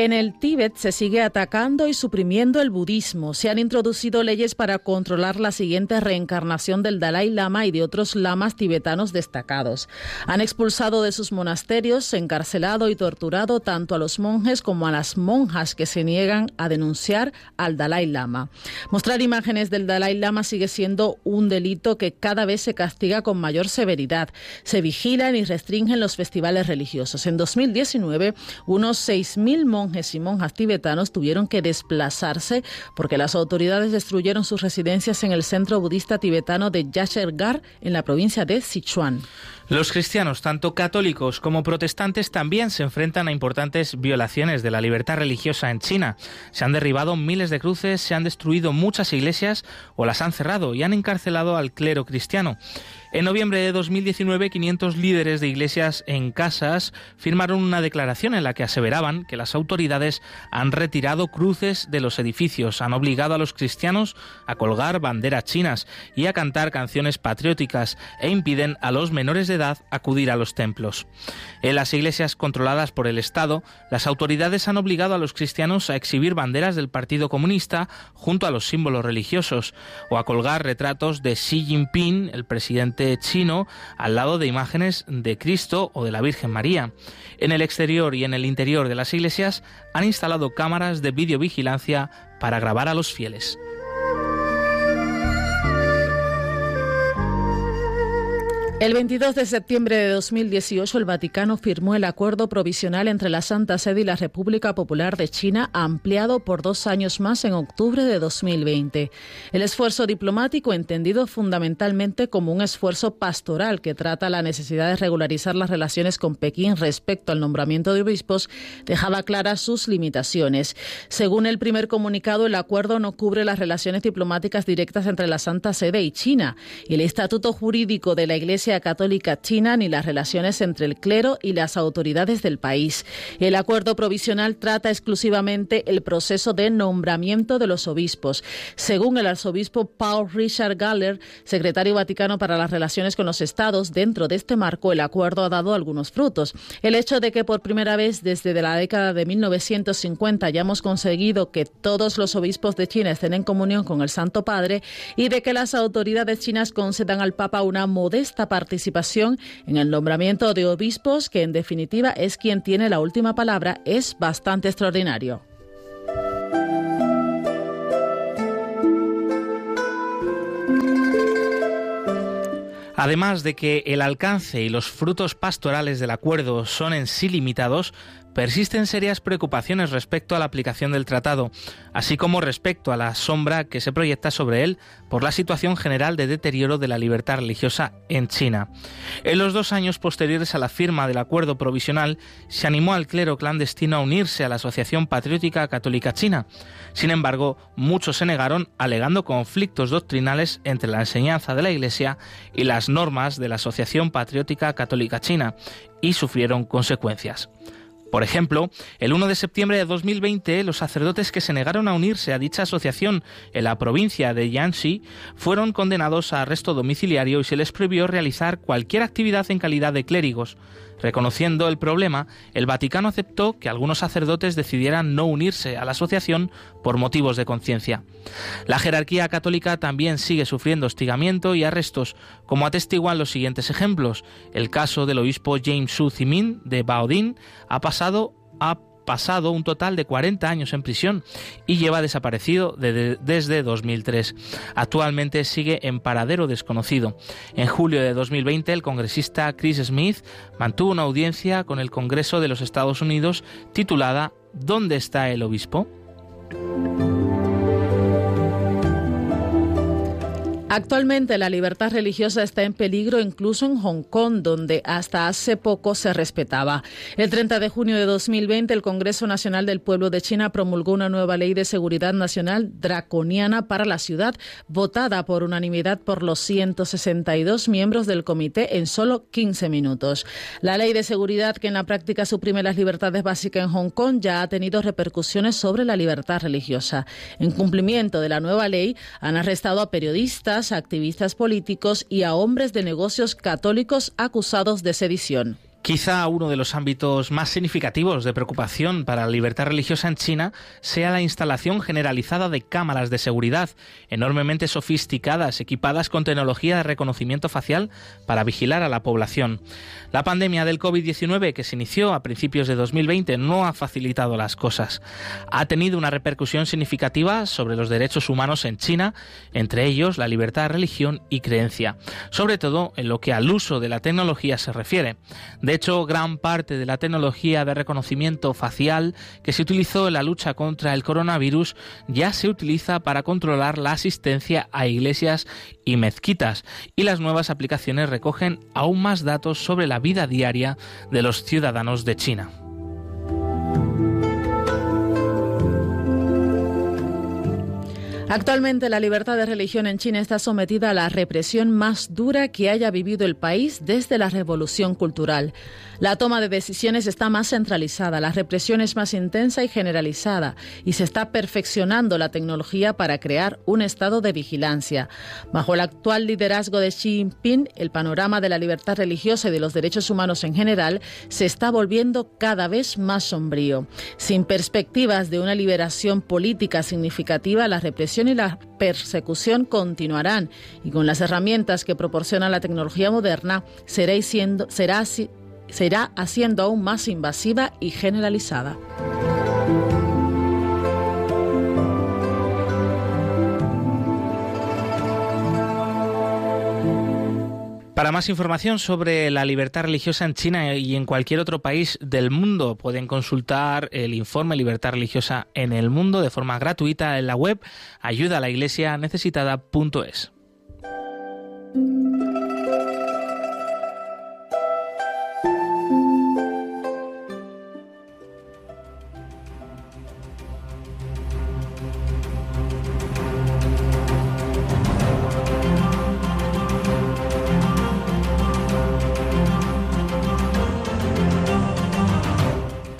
En el Tíbet se sigue atacando y suprimiendo el budismo. Se han introducido leyes para controlar la siguiente reencarnación del Dalai Lama y de otros lamas tibetanos destacados. Han expulsado de sus monasterios, encarcelado y torturado tanto a los monjes como a las monjas que se niegan a denunciar al Dalai Lama. Mostrar imágenes del Dalai Lama sigue siendo un delito que cada vez se castiga con mayor severidad. Se vigilan y restringen los festivales religiosos. En 2019, unos 6.000 monjes y monjas tibetanos tuvieron que desplazarse porque las autoridades destruyeron sus residencias en el centro budista tibetano de Yashergar, en la provincia de Sichuan. Los cristianos, tanto católicos como protestantes, también se enfrentan a importantes violaciones de la libertad religiosa en China. Se han derribado miles de cruces, se han destruido muchas iglesias o las han cerrado y han encarcelado al clero cristiano. En noviembre de 2019, 500 líderes de iglesias en casas firmaron una declaración en la que aseveraban que las autoridades han retirado cruces de los edificios, han obligado a los cristianos a colgar banderas chinas y a cantar canciones patrióticas e impiden a los menores de acudir a los templos. En las iglesias controladas por el Estado, las autoridades han obligado a los cristianos a exhibir banderas del Partido Comunista junto a los símbolos religiosos o a colgar retratos de Xi Jinping, el presidente chino al lado de imágenes de Cristo o de la Virgen María. En el exterior y en el interior de las iglesias han instalado cámaras de videovigilancia para grabar a los fieles. El 22 de septiembre de 2018 el Vaticano firmó el acuerdo provisional entre la Santa Sede y la República Popular de China ampliado por dos años más en octubre de 2020. El esfuerzo diplomático entendido fundamentalmente como un esfuerzo pastoral que trata la necesidad de regularizar las relaciones con Pekín respecto al nombramiento de obispos dejaba claras sus limitaciones. Según el primer comunicado, el acuerdo no cubre las relaciones diplomáticas directas entre la Santa Sede y China y el estatuto jurídico de la Iglesia Católica China ni las relaciones entre el clero y las autoridades del país. El acuerdo provisional trata exclusivamente el proceso de nombramiento de los obispos. Según el arzobispo Paul Richard Galler, secretario vaticano para las relaciones con los estados, dentro de este marco el acuerdo ha dado algunos frutos. El hecho de que por primera vez desde la década de 1950 hayamos conseguido que todos los obispos de China estén en comunión con el Santo Padre y de que las autoridades chinas concedan al Papa una modesta participación en el nombramiento de obispos, que en definitiva es quien tiene la última palabra, es bastante extraordinario. Además de que el alcance y los frutos pastorales del acuerdo son en sí limitados, persisten serias preocupaciones respecto a la aplicación del tratado, así como respecto a la sombra que se proyecta sobre él por la situación general de deterioro de la libertad religiosa en China. En los dos años posteriores a la firma del acuerdo provisional, se animó al clero clandestino a unirse a la Asociación Patriótica Católica China. Sin embargo, muchos se negaron alegando conflictos doctrinales entre la enseñanza de la Iglesia y las normas de la Asociación Patriótica Católica China, y sufrieron consecuencias. Por ejemplo, el 1 de septiembre de 2020, los sacerdotes que se negaron a unirse a dicha asociación en la provincia de Yanxi fueron condenados a arresto domiciliario y se les prohibió realizar cualquier actividad en calidad de clérigos. Reconociendo el problema, el Vaticano aceptó que algunos sacerdotes decidieran no unirse a la asociación por motivos de conciencia. La jerarquía católica también sigue sufriendo hostigamiento y arrestos, como atestiguan los siguientes ejemplos. El caso del obispo James Su Zimin de Baodin ha pasado a pasado un total de 40 años en prisión y lleva desaparecido desde 2003. Actualmente sigue en paradero desconocido. En julio de 2020, el congresista Chris Smith mantuvo una audiencia con el Congreso de los Estados Unidos titulada ¿Dónde está el obispo? Actualmente la libertad religiosa está en peligro incluso en Hong Kong, donde hasta hace poco se respetaba. El 30 de junio de 2020, el Congreso Nacional del Pueblo de China promulgó una nueva ley de seguridad nacional draconiana para la ciudad, votada por unanimidad por los 162 miembros del comité en solo 15 minutos. La ley de seguridad que en la práctica suprime las libertades básicas en Hong Kong ya ha tenido repercusiones sobre la libertad religiosa. En cumplimiento de la nueva ley, han arrestado a periodistas, activistas políticos y a hombres de negocios católicos acusados de sedición. Quizá uno de los ámbitos más significativos de preocupación para la libertad religiosa en China sea la instalación generalizada de cámaras de seguridad enormemente sofisticadas, equipadas con tecnología de reconocimiento facial para vigilar a la población. La pandemia del COVID-19 que se inició a principios de 2020 no ha facilitado las cosas. Ha tenido una repercusión significativa sobre los derechos humanos en China, entre ellos la libertad de religión y creencia, sobre todo en lo que al uso de la tecnología se refiere. De hecho, gran parte de la tecnología de reconocimiento facial que se utilizó en la lucha contra el coronavirus ya se utiliza para controlar la asistencia a iglesias y mezquitas, y las nuevas aplicaciones recogen aún más datos sobre la vida diaria de los ciudadanos de China. Actualmente la libertad de religión en China está sometida a la represión más dura que haya vivido el país desde la revolución cultural. La toma de decisiones está más centralizada, la represión es más intensa y generalizada, y se está perfeccionando la tecnología para crear un estado de vigilancia. Bajo el actual liderazgo de Xi Jinping, el panorama de la libertad religiosa y de los derechos humanos en general se está volviendo cada vez más sombrío. Sin perspectivas de una liberación política significativa, la represión y la persecución continuarán y con las herramientas que proporciona la tecnología moderna será, siendo, será será haciendo aún más invasiva y generalizada. Para más información sobre la libertad religiosa en China y en cualquier otro país del mundo, pueden consultar el informe Libertad Religiosa en el Mundo de forma gratuita en la web ayuda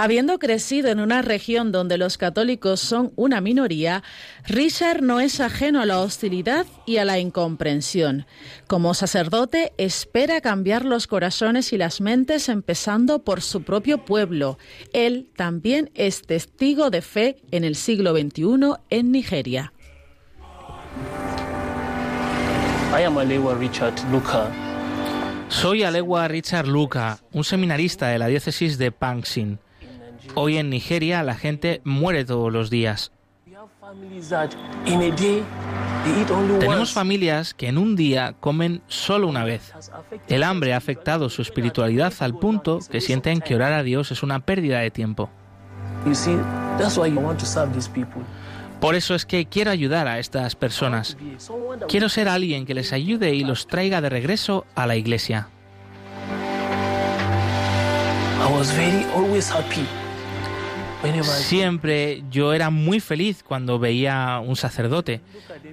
Habiendo crecido en una región donde los católicos son una minoría, Richard no es ajeno a la hostilidad y a la incomprensión. Como sacerdote, espera cambiar los corazones y las mentes empezando por su propio pueblo. Él también es testigo de fe en el siglo XXI en Nigeria. Soy Alewa Richard Luca, un seminarista de la diócesis de Pangxin. Hoy en Nigeria la gente muere todos los días. Tenemos familias que en un día comen solo una vez. El hambre ha afectado su espiritualidad al punto que sienten que orar a Dios es una pérdida de tiempo. Por eso es que quiero ayudar a estas personas. Quiero ser alguien que les ayude y los traiga de regreso a la iglesia. Siempre yo era muy feliz cuando veía un sacerdote.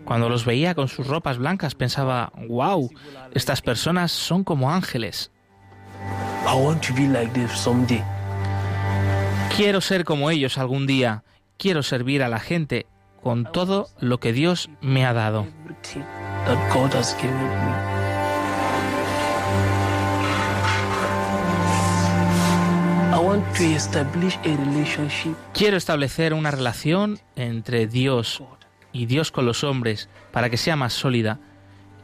Cuando los veía con sus ropas blancas pensaba, wow, estas personas son como ángeles. Quiero ser como ellos algún día. Quiero servir a la gente con todo lo que Dios me ha dado. Quiero establecer una relación entre Dios y Dios con los hombres para que sea más sólida.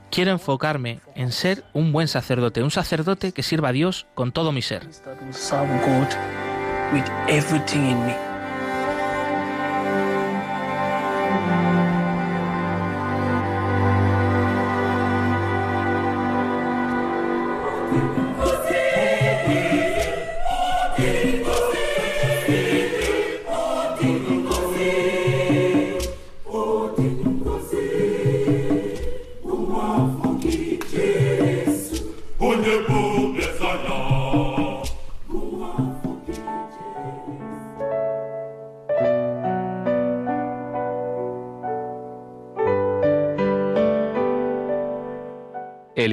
Quiero enfocarme en ser un buen sacerdote, un sacerdote que sirva a Dios con todo mi ser. El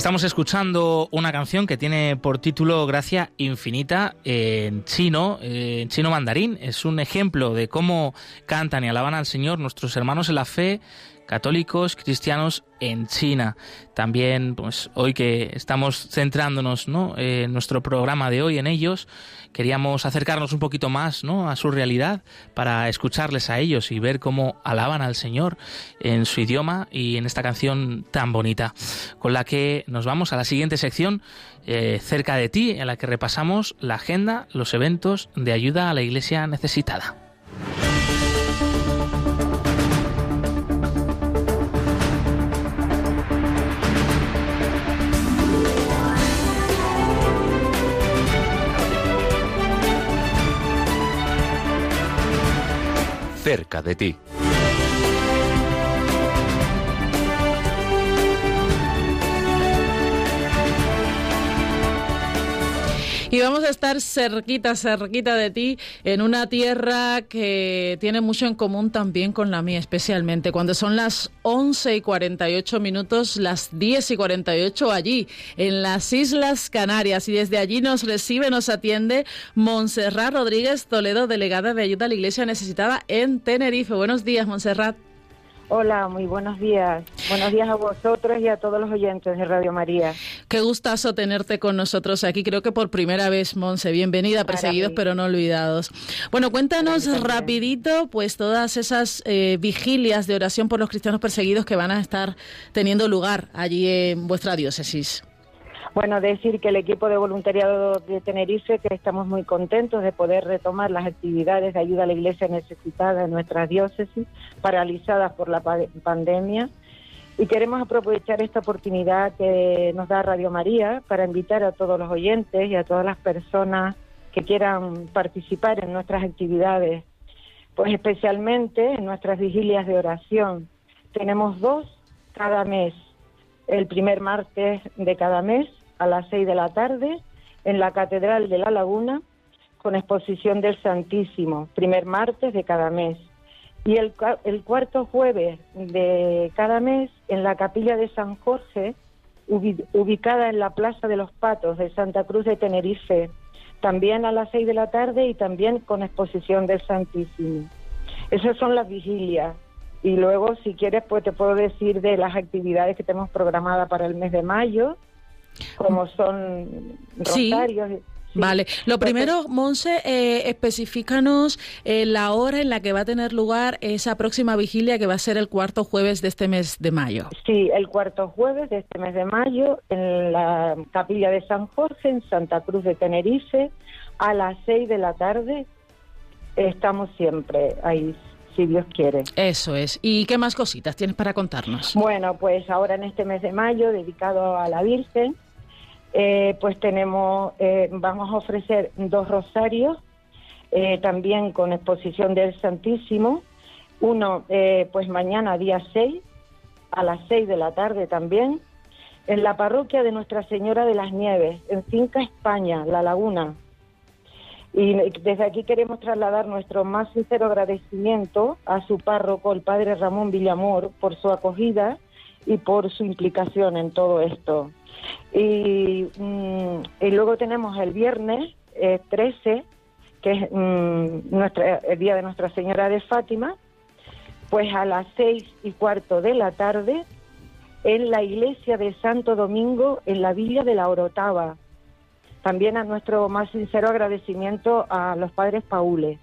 Estamos escuchando una canción que tiene por título Gracia Infinita en chino, en chino mandarín. Es un ejemplo de cómo cantan y alaban al Señor nuestros hermanos en la fe católicos, cristianos en China. También, pues hoy que estamos centrándonos ¿no? en nuestro programa de hoy en ellos, queríamos acercarnos un poquito más ¿no? a su realidad para escucharles a ellos y ver cómo alaban al Señor en su idioma y en esta canción tan bonita, con la que nos vamos a la siguiente sección eh, cerca de ti, en la que repasamos la agenda, los eventos de ayuda a la iglesia necesitada. Cerca de ti. Y vamos a estar cerquita, cerquita de ti, en una tierra que tiene mucho en común también con la mía, especialmente cuando son las 11 y 48 minutos, las 10 y 48 allí, en las Islas Canarias. Y desde allí nos recibe, nos atiende Montserrat Rodríguez Toledo, delegada de ayuda a la Iglesia necesitada en Tenerife. Buenos días, Montserrat. Hola, muy buenos días. Buenos días a vosotros y a todos los oyentes de Radio María. Qué gustazo tenerte con nosotros aquí. Creo que por primera vez, Monse. Bienvenida, perseguidos pero no olvidados. Bueno, cuéntanos rapidito, pues todas esas eh, vigilias de oración por los cristianos perseguidos que van a estar teniendo lugar allí en vuestra diócesis. Bueno, decir que el equipo de voluntariado de Tenerife, que estamos muy contentos de poder retomar las actividades de ayuda a la iglesia necesitada en nuestras diócesis, paralizadas por la pandemia. Y queremos aprovechar esta oportunidad que nos da Radio María para invitar a todos los oyentes y a todas las personas que quieran participar en nuestras actividades, pues especialmente en nuestras vigilias de oración. Tenemos dos cada mes, el primer martes de cada mes a las seis de la tarde en la Catedral de la Laguna con exposición del Santísimo, primer martes de cada mes. Y el, el cuarto jueves de cada mes en la capilla de San Jorge, ubicada en la Plaza de los Patos de Santa Cruz de Tenerife, también a las seis de la tarde y también con exposición del Santísimo. Esas son las vigilias. Y luego, si quieres, pues te puedo decir de las actividades que tenemos programadas para el mes de mayo, como son rosarios. Vale, lo primero, Monse, eh, especifícanos eh, la hora en la que va a tener lugar esa próxima vigilia que va a ser el cuarto jueves de este mes de mayo. Sí, el cuarto jueves de este mes de mayo en la capilla de San Jorge, en Santa Cruz de Tenerife, a las seis de la tarde. Estamos siempre ahí, si Dios quiere. Eso es. ¿Y qué más cositas tienes para contarnos? Bueno, pues ahora en este mes de mayo, dedicado a la Virgen, eh, pues tenemos, eh, vamos a ofrecer dos rosarios, eh, también con exposición del Santísimo. Uno, pues mañana, día 6, a las 6 de la tarde también, en la parroquia de Nuestra Señora de las Nieves, en Finca España, La Laguna. Y desde aquí queremos trasladar nuestro más sincero agradecimiento a su párroco, el padre Ramón Villamor, por su acogida y por su implicación en todo esto. Y, mm, y luego tenemos el viernes 13, eh, que es mm, nuestra, el día de Nuestra Señora de Fátima, pues a las seis y cuarto de la tarde en la iglesia de Santo Domingo en la Villa de la Orotava. También a nuestro más sincero agradecimiento a los padres paules.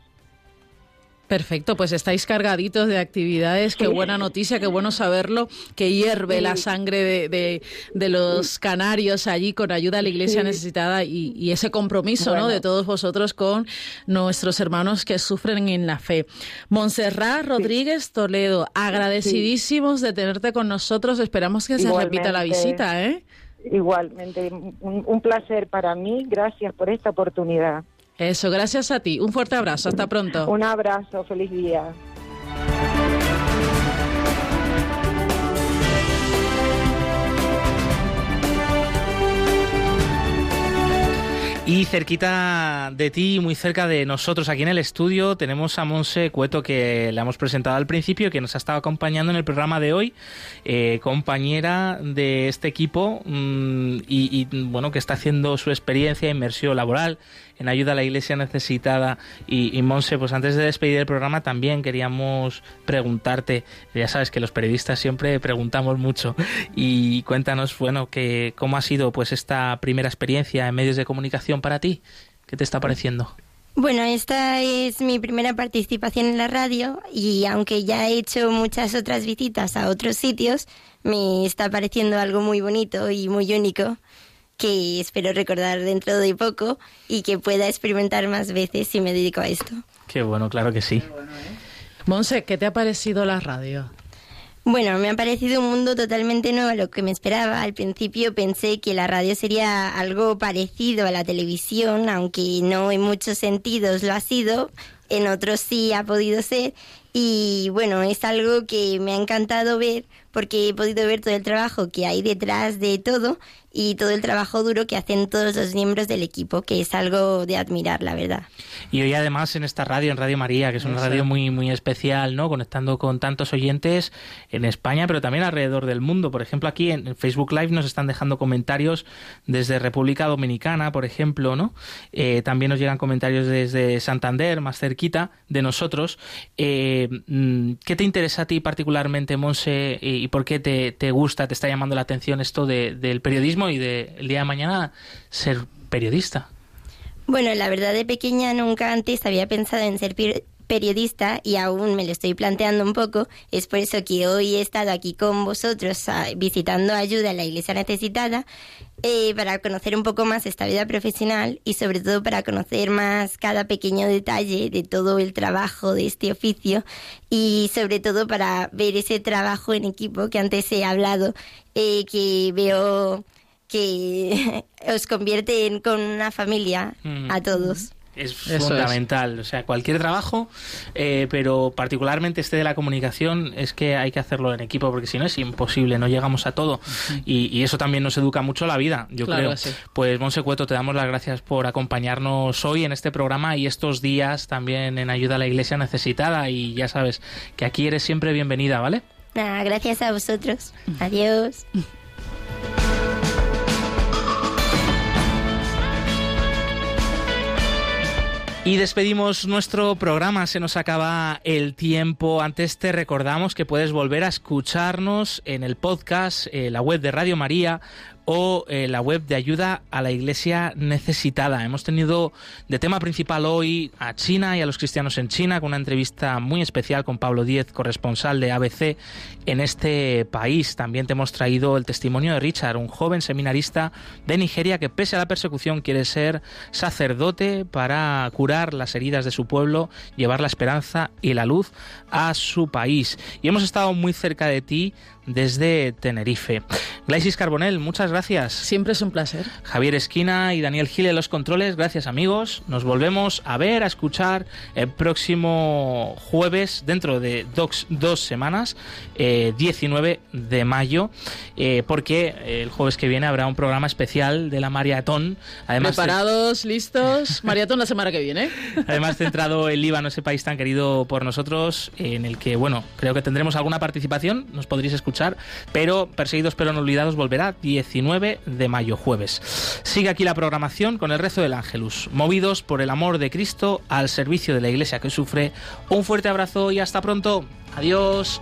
Perfecto, pues estáis cargaditos de actividades. Qué buena noticia, qué bueno saberlo, que hierve la sangre de, de, los canarios allí con ayuda a la iglesia necesitada y, ese compromiso ¿no? de todos vosotros con nuestros hermanos que sufren en la fe. Montserrat Rodríguez Toledo, agradecidísimos de tenerte con nosotros. Esperamos que se repita la visita. ¿eh? Igualmente, un placer para mí. Gracias por esta oportunidad. Eso, gracias a ti. Un fuerte abrazo. Hasta pronto. Un abrazo. Feliz día. Y cerquita de ti, muy cerca de nosotros aquí en el estudio, tenemos a Monse Cueto que le hemos presentado al principio, que nos ha estado acompañando en el programa de hoy, eh, compañera de este equipo mm, y, y, bueno, que está haciendo su experiencia, inmersión laboral en ayuda a la iglesia necesitada. Y, Monse, pues antes de despedir el programa también queríamos preguntarte, ya sabes que los periodistas siempre preguntamos mucho, y cuéntanos, bueno, que, cómo ha sido pues esta primera experiencia en medios de comunicación para ti. ¿Qué te está pareciendo? Bueno, esta es mi primera participación en la radio y aunque ya he hecho muchas otras visitas a otros sitios, me está pareciendo algo muy bonito y muy único que espero recordar dentro de poco y que pueda experimentar más veces si me dedico a esto. Qué bueno, claro que sí. Monse, ¿qué te ha parecido la radio? Bueno, me ha parecido un mundo totalmente nuevo a lo que me esperaba. Al principio pensé que la radio sería algo parecido a la televisión, aunque no en muchos sentidos lo ha sido, en otros sí ha podido ser. Y bueno, es algo que me ha encantado ver porque he podido ver todo el trabajo que hay detrás de todo y todo el trabajo duro que hacen todos los miembros del equipo, que es algo de admirar, la verdad. Y hoy además en esta radio, en Radio María, que es una radio muy muy especial, ¿no? Conectando con tantos oyentes en España, pero también alrededor del mundo. Por ejemplo, aquí en Facebook Live nos están dejando comentarios desde República Dominicana, por ejemplo, ¿no? Eh, también nos llegan comentarios desde Santander, más cerquita de nosotros. Eh, mm, ¿Qué te interesa a ti particularmente, Monse, y por qué te, te gusta, te está llamando la atención esto del periodismo? Y de el día de mañana ser periodista? Bueno, la verdad de pequeña nunca antes había pensado en ser periodista y aún me lo estoy planteando un poco. Es por eso que hoy he estado aquí con vosotros ah, visitando ayuda a la iglesia necesitada eh, para conocer un poco más esta vida profesional y sobre todo para conocer más cada pequeño detalle de todo el trabajo de este oficio y sobre todo para ver ese trabajo en equipo que antes he hablado, eh, que veo que os convierte con una familia a todos. es fundamental. O sea, cualquier trabajo, eh, pero particularmente este de la comunicación, es que hay que hacerlo en equipo, porque si no es imposible, no llegamos a todo. y, eso también nos educa mucho la vida, yo creo. Pues, Monse Cueto, te damos las gracias por acompañarnos hoy en este programa y estos días también en ayuda a la iglesia necesitada. Y ya sabes que aquí eres siempre bienvenida, ¿vale? gracias a vosotros. Adiós. Y despedimos nuestro programa, se nos acaba el tiempo. Antes te recordamos que puedes volver a escucharnos en el podcast, en la web de Radio María o eh, la web de ayuda a la iglesia necesitada. Hemos tenido de tema principal hoy a China y a los cristianos en China con una entrevista muy especial con Pablo Díez, corresponsal de ABC en este país. También te hemos traído el testimonio de Richard, un joven seminarista de Nigeria que pese a la persecución quiere ser sacerdote para curar las heridas de su pueblo, llevar la esperanza y la luz a su país. Y hemos estado muy cerca de ti desde Tenerife. Glaisis Carbonel, muchas gracias. Siempre es un placer. Javier Esquina y Daniel Gil en los controles, gracias amigos. Nos volvemos a ver, a escuchar el próximo jueves, dentro de dos, dos semanas, 19 eh, de mayo, eh, porque el jueves que viene habrá un programa especial de la maratón. Además, Preparados, listos, maratón la semana que viene. Además, centrado en Líbano, ese país tan querido por nosotros, en el que, bueno, creo que tendremos alguna participación, nos podréis escuchar pero Perseguidos pero no olvidados volverá 19 de mayo, jueves. Sigue aquí la programación con el rezo del Ángelus, movidos por el amor de Cristo al servicio de la Iglesia que sufre. Un fuerte abrazo y hasta pronto. Adiós.